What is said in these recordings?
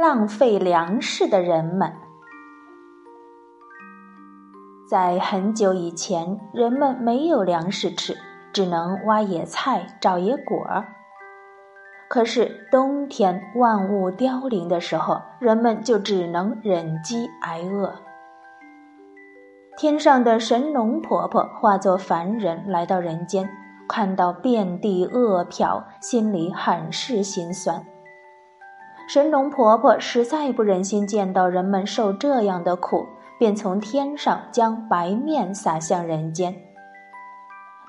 浪费粮食的人们。在很久以前，人们没有粮食吃，只能挖野菜、找野果。可是冬天万物凋零的时候，人们就只能忍饥挨饿。天上的神农婆婆化作凡人来到人间，看到遍地饿殍，心里很是心酸。神农婆婆实在不忍心见到人们受这样的苦，便从天上将白面撒向人间。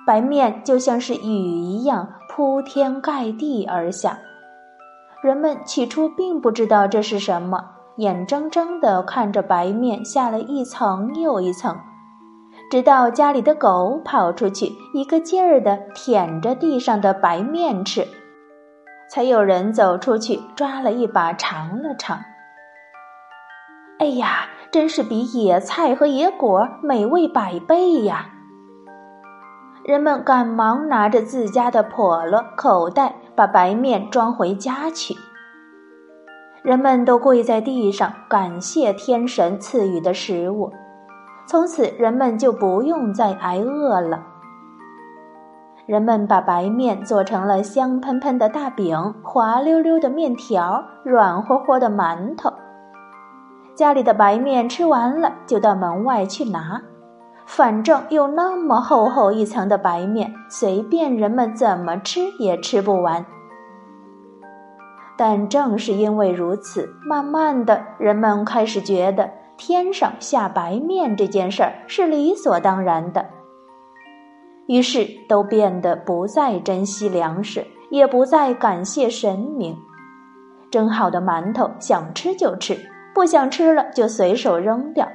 白面就像是雨一样铺天盖地而下，人们起初并不知道这是什么。眼睁睁地看着白面下了一层又一层，直到家里的狗跑出去，一个劲儿地舔着地上的白面吃，才有人走出去抓了一把尝了尝。哎呀，真是比野菜和野果美味百倍呀！人们赶忙拿着自家的笸箩、口袋，把白面装回家去。人们都跪在地上感谢天神赐予的食物，从此人们就不用再挨饿了。人们把白面做成了香喷喷的大饼、滑溜溜的面条、软和和的馒头。家里的白面吃完了，就到门外去拿，反正有那么厚厚一层的白面，随便人们怎么吃也吃不完。但正是因为如此，慢慢的，人们开始觉得天上下白面这件事儿是理所当然的，于是都变得不再珍惜粮食，也不再感谢神明。蒸好的馒头想吃就吃，不想吃了就随手扔掉。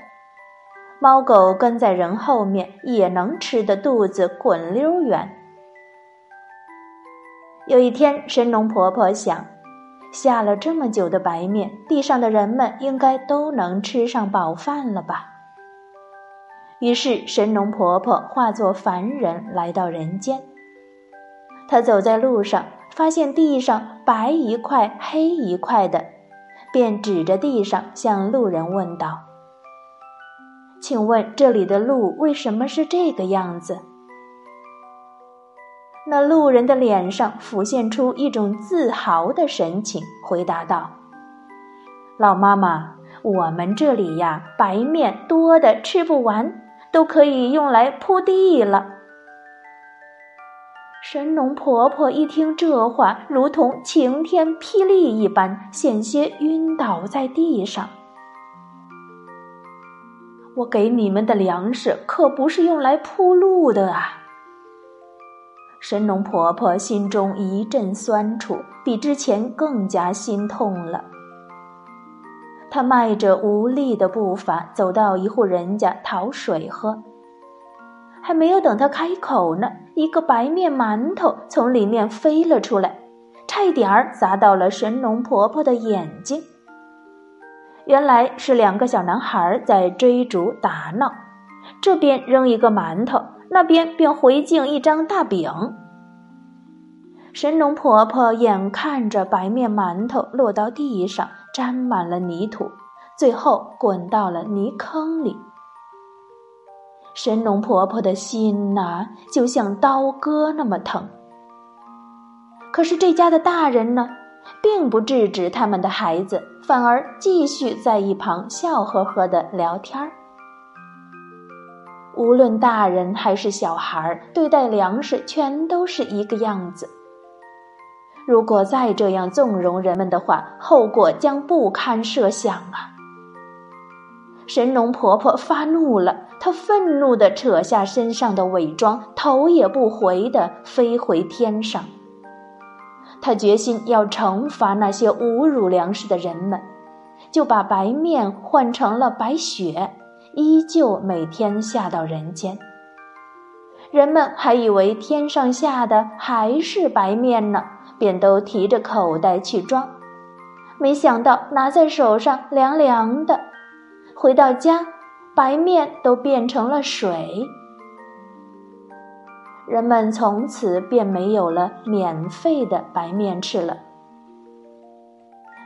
猫狗跟在人后面也能吃的肚子滚溜圆。有一天，神农婆婆想。下了这么久的白面，地上的人们应该都能吃上饱饭了吧？于是神农婆婆化作凡人来到人间。她走在路上，发现地上白一块黑一块的，便指着地上向路人问道：“请问这里的路为什么是这个样子？”那路人的脸上浮现出一种自豪的神情，回答道：“老妈妈，我们这里呀，白面多的吃不完，都可以用来铺地了。”神农婆婆一听这话，如同晴天霹雳一般，险些晕倒在地上。我给你们的粮食可不是用来铺路的啊！神农婆婆心中一阵酸楚，比之前更加心痛了。他迈着无力的步伐走到一户人家讨水喝，还没有等他开口呢，一个白面馒头从里面飞了出来，差一点儿砸到了神农婆婆的眼睛。原来是两个小男孩在追逐打闹，这边扔一个馒头。那边便回敬一张大饼。神农婆婆眼看着白面馒头落到地上，沾满了泥土，最后滚到了泥坑里。神农婆婆的心呐，就像刀割那么疼。可是这家的大人呢，并不制止他们的孩子，反而继续在一旁笑呵呵的聊天儿。无论大人还是小孩儿，对待粮食全都是一个样子。如果再这样纵容人们的话，后果将不堪设想啊！神农婆婆发怒了，她愤怒地扯下身上的伪装，头也不回地飞回天上。她决心要惩罚那些侮辱粮食的人们，就把白面换成了白雪。依旧每天下到人间，人们还以为天上下的还是白面呢，便都提着口袋去装，没想到拿在手上凉凉的，回到家，白面都变成了水。人们从此便没有了免费的白面吃了。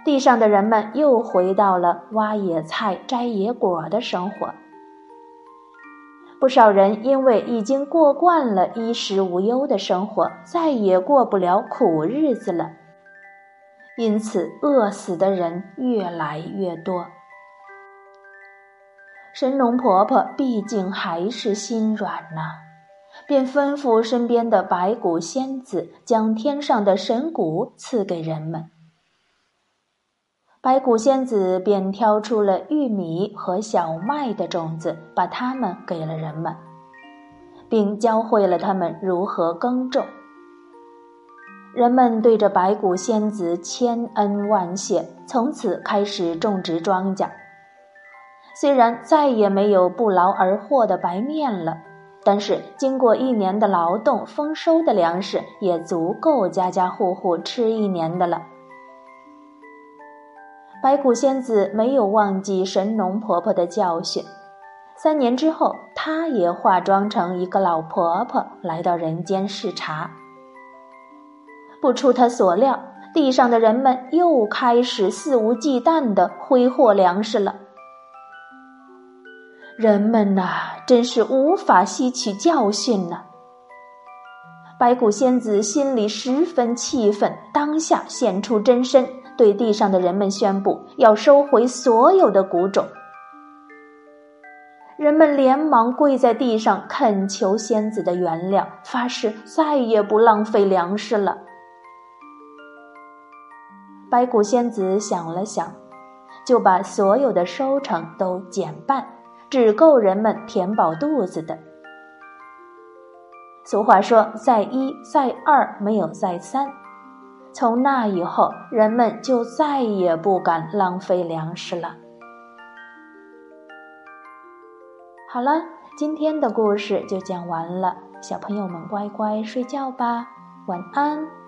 地上的人们又回到了挖野菜、摘野果的生活。不少人因为已经过惯了衣食无忧的生活，再也过不了苦日子了，因此饿死的人越来越多。神农婆婆毕竟还是心软呐，便吩咐身边的白骨仙子将天上的神骨赐给人们。白骨仙子便挑出了玉米和小麦的种子，把它们给了人们，并教会了他们如何耕种。人们对着白骨仙子千恩万谢，从此开始种植庄稼。虽然再也没有不劳而获的白面了，但是经过一年的劳动，丰收的粮食也足够家家户户吃一年的了。白骨仙子没有忘记神农婆婆的教训，三年之后，她也化妆成一个老婆婆来到人间视察。不出她所料，地上的人们又开始肆无忌惮地挥霍粮食了。人们呐，真是无法吸取教训呢。白骨仙子心里十分气愤，当下现出真身。对地上的人们宣布要收回所有的谷种，人们连忙跪在地上恳求仙子的原谅，发誓再也不浪费粮食了。白骨仙子想了想，就把所有的收成都减半，只够人们填饱肚子的。俗话说：“再一再二，没有再三。”从那以后，人们就再也不敢浪费粮食了。好了，今天的故事就讲完了，小朋友们乖乖睡觉吧，晚安。